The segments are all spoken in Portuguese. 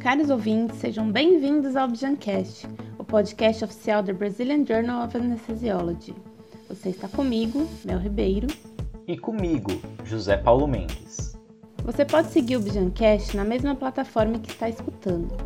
Caros ouvintes, sejam bem-vindos ao Objancast, o podcast oficial do Brazilian Journal of Anesthesiology. Você está comigo, Mel Ribeiro. E comigo, José Paulo Mendes. Você pode seguir o Objancast na mesma plataforma que está escutando.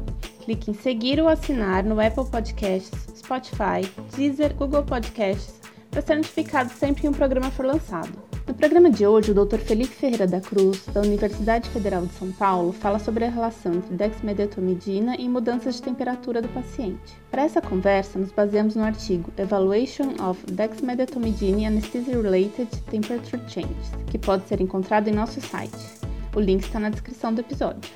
Clique em seguir ou assinar no Apple Podcasts, Spotify, Deezer, Google Podcasts para ser notificado sempre que um programa for lançado. No programa de hoje, o Dr. Felipe Ferreira da Cruz, da Universidade Federal de São Paulo, fala sobre a relação entre dexmedetomidina e mudanças de temperatura do paciente. Para essa conversa, nos baseamos no artigo Evaluation of Dexmedetomidine in Anesthesia-Related Temperature Changes, que pode ser encontrado em nosso site. O link está na descrição do episódio.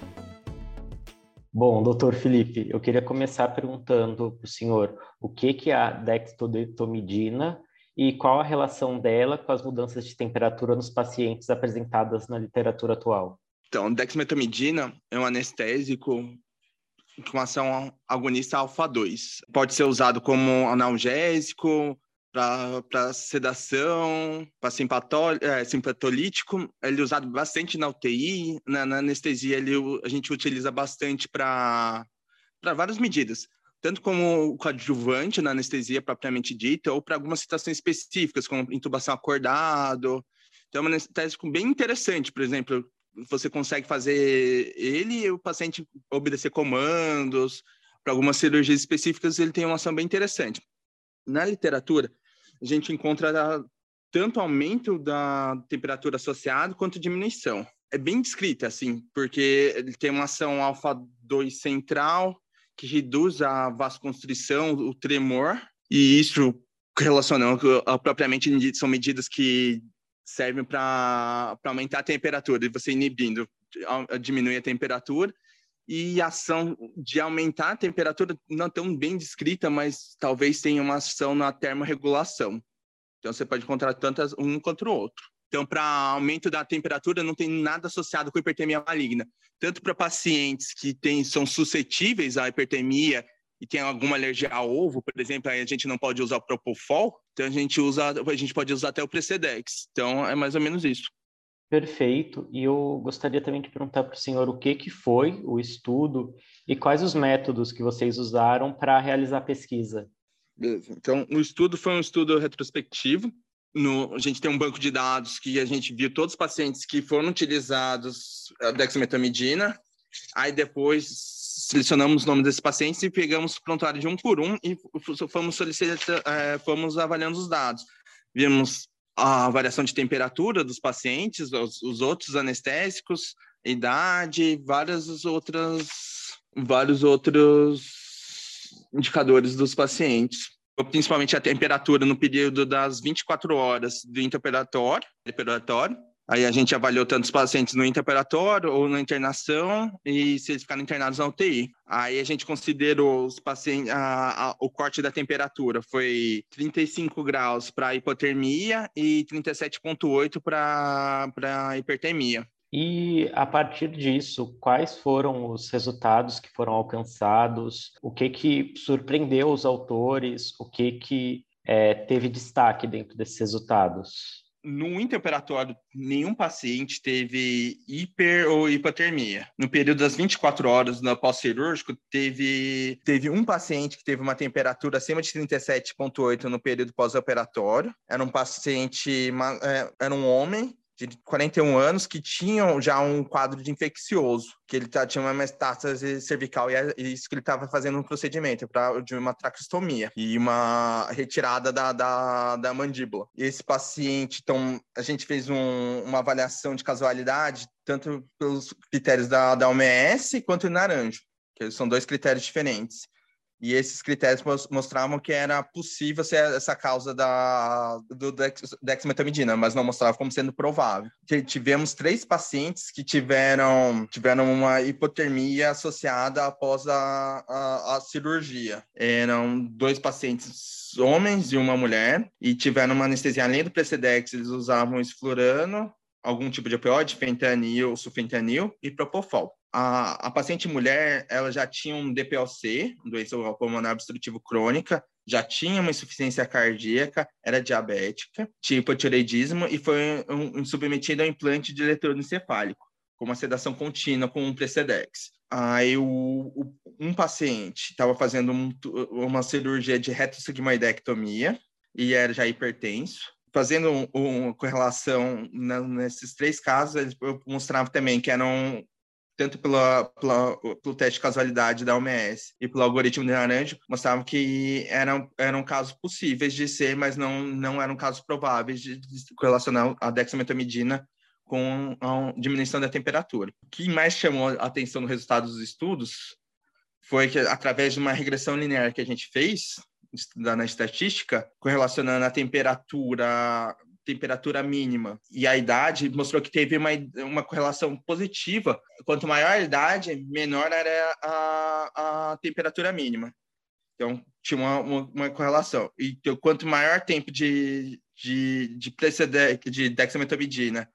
Bom, doutor Felipe, eu queria começar perguntando para o senhor o que, que é a dextodetomidina e qual a relação dela com as mudanças de temperatura nos pacientes apresentadas na literatura atual? Então, dexmetamidina é um anestésico com ação agonista alfa-2. Pode ser usado como analgésico, para sedação, para é, simpatolítico. Ele é usado bastante na UTI, na, na anestesia ele, a gente utiliza bastante para várias medidas tanto como coadjuvante na anestesia propriamente dita, ou para algumas situações específicas, como intubação acordado. Então, é um anestésico bem interessante, por exemplo, você consegue fazer ele e o paciente obedecer comandos. Para algumas cirurgias específicas, ele tem uma ação bem interessante. Na literatura, a gente encontra tanto aumento da temperatura associado quanto diminuição. É bem descrita, assim, porque ele tem uma ação alfa-2 central, que reduz a vasoconstrição, o tremor, e isso relacionando propriamente são medidas que servem para aumentar a temperatura, e você inibindo diminui a temperatura, e a ação de aumentar a temperatura não tão bem descrita, mas talvez tenha uma ação na termorregulação. Então você pode encontrar tanto um quanto o outro. Então, para aumento da temperatura, não tem nada associado com hipertermia maligna. Tanto para pacientes que têm, são suscetíveis à hipertermia e tem alguma alergia ao ovo, por exemplo, a gente não pode usar o Propofol, então a gente usa, a gente pode usar até o Precedex. Então, é mais ou menos isso. Perfeito. E eu gostaria também de perguntar para o senhor o que, que foi o estudo e quais os métodos que vocês usaram para realizar a pesquisa. Então, o estudo foi um estudo retrospectivo, no, a gente tem um banco de dados que a gente viu todos os pacientes que foram utilizados a dexmetamidina, aí depois selecionamos os nomes desses pacientes e pegamos o prontuário de um por um e fomos, é, fomos avaliando os dados. Vimos a variação de temperatura dos pacientes, os, os outros anestésicos, idade, várias outras, vários outros indicadores dos pacientes principalmente a temperatura no período das 24 horas do intraoperatório, Aí a gente avaliou tantos pacientes no intraoperatório ou na internação e se eles ficaram internados na UTI. Aí a gente considerou os pacientes, a, a, o corte da temperatura foi 35 graus para hipotermia e 37,8 para hipertermia. E a partir disso, quais foram os resultados que foram alcançados? O que que surpreendeu os autores? O que que é, teve destaque dentro desses resultados? No interoperatório, nenhum paciente teve hiper ou hipotermia. No período das 24 horas no pós-cirúrgico, teve, teve um paciente que teve uma temperatura acima de 37,8 no período pós-operatório. Era um paciente, é, era um homem de 41 anos que tinham já um quadro de infeccioso, que ele tá, tinha uma metástase cervical e é isso que ele estava fazendo um procedimento pra, de uma traqueostomia e uma retirada da, da, da mandíbula. E esse paciente, então, a gente fez um, uma avaliação de casualidade, tanto pelos critérios da, da OMS quanto em Naranjo, que são dois critérios diferentes. E esses critérios mostravam que era possível ser essa causa da, do dexmetamidina, mas não mostrava como sendo provável. Tivemos três pacientes que tiveram, tiveram uma hipotermia associada após a, a, a cirurgia. Eram dois pacientes homens e uma mulher, e tiveram uma anestesia além do Precedex, eles usavam esflurano, algum tipo de opioide, fentanil, sulfentanil e propofol a, a paciente mulher, ela já tinha um DPOC, doença pulmonar obstrutiva crônica, já tinha uma insuficiência cardíaca, era diabética, tinha hipotireoidismo e foi um, um submetida ao implante de eletrodo encefálico, com uma sedação contínua com um Precedex. Aí o, o um paciente estava fazendo um, uma cirurgia de retossigmoidectomia e era já hipertenso. Fazendo uma um, correlação nesses três casos, ele mostrava também que eram tanto pela, pela, pelo teste de casualidade da OMS e pelo algoritmo de Naranjo, mostravam que eram, eram casos possíveis de ser, mas não, não eram casos prováveis de, de correlacionar a dexametamidina com a diminuição da temperatura. O que mais chamou a atenção no resultado dos estudos foi que, através de uma regressão linear que a gente fez, estudando a estatística, correlacionando a temperatura temperatura mínima e a idade mostrou que teve uma, uma correlação positiva. Quanto maior a idade, menor era a, a temperatura mínima. Então, tinha uma, uma, uma correlação. E então, quanto maior tempo de, de, de, de, de dexametomidina,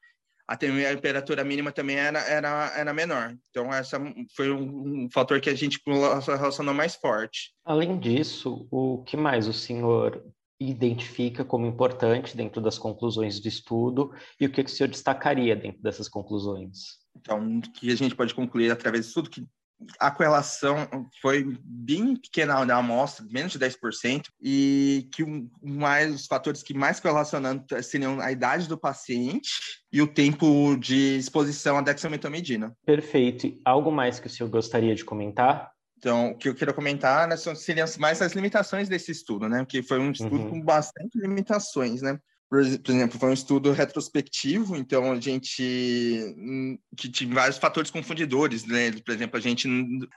a temperatura mínima também era, era, era menor. Então, essa foi um, um fator que a gente relacionou mais forte. Além disso, o que mais o senhor identifica como importante dentro das conclusões do estudo e o que, que o senhor destacaria dentro dessas conclusões? Então, o que a gente pode concluir através do estudo que a correlação foi bem pequena na amostra, menos de 10%, e que mais, os fatores que mais correlacionando seriam a idade do paciente e o tempo de exposição à dexametamidina. Perfeito. Algo mais que o senhor gostaria de comentar? Então, o que eu quero comentar né, seriam mais as limitações desse estudo, né? Que foi um estudo uhum. com bastante limitações, né? Por, exemplo, foi um estudo retrospectivo, então a gente hum, que tinha vários fatores confundidores, né? Por exemplo, a gente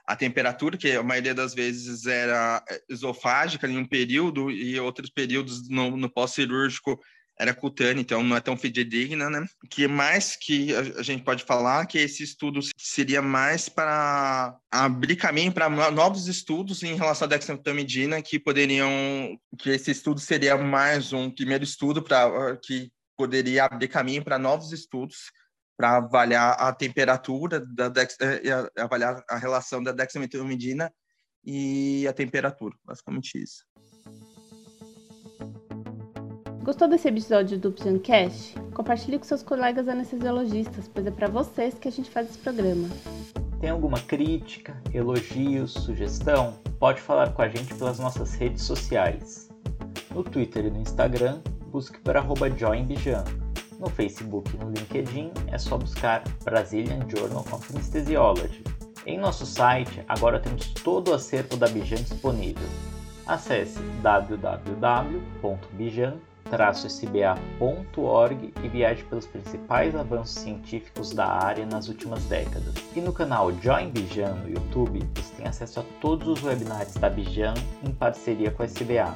a temperatura, que a maioria das vezes era é, esofágica em um período e outros períodos no, no pós-cirúrgico era cutânea, então não é tão fidedigna, né? Que mais que a, gente pode falar que esse estudo seria mais para abrir caminho para novos estudos em relação à dexametamidina que poderiam que esse estudo seria mais um primeiro estudo para que poderia abrir caminho para novos estudos para avaliar a temperatura da dex, eh, avaliar a relação da dexametamidina e a temperatura, basicamente isso. Gostou desse episódio do Pjancast? Compartilhe com seus colegas anestesiologistas, pois é para vocês que a gente faz esse programa. Tem alguma crítica, elogio, sugestão? Pode falar com a gente pelas nossas redes sociais. No Twitter e no Instagram, busque por joinbijan. No Facebook e no LinkedIn é só buscar Brazilian Journal of Anesthesiology. Em nosso site, agora temos todo o acervo da Bijan disponível. Acesse www.bijan.com sba.org e viaje pelos principais avanços científicos da área nas últimas décadas. E no canal Join Bijan no YouTube, você tem acesso a todos os webinários da Bijan em parceria com a SBA.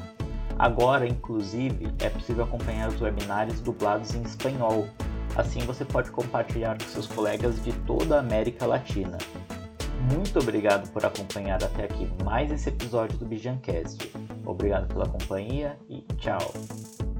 Agora, inclusive, é possível acompanhar os webinários dublados em espanhol. Assim você pode compartilhar com seus colegas de toda a América Latina. Muito obrigado por acompanhar até aqui mais esse episódio do Bijancast. Obrigado pela companhia e tchau!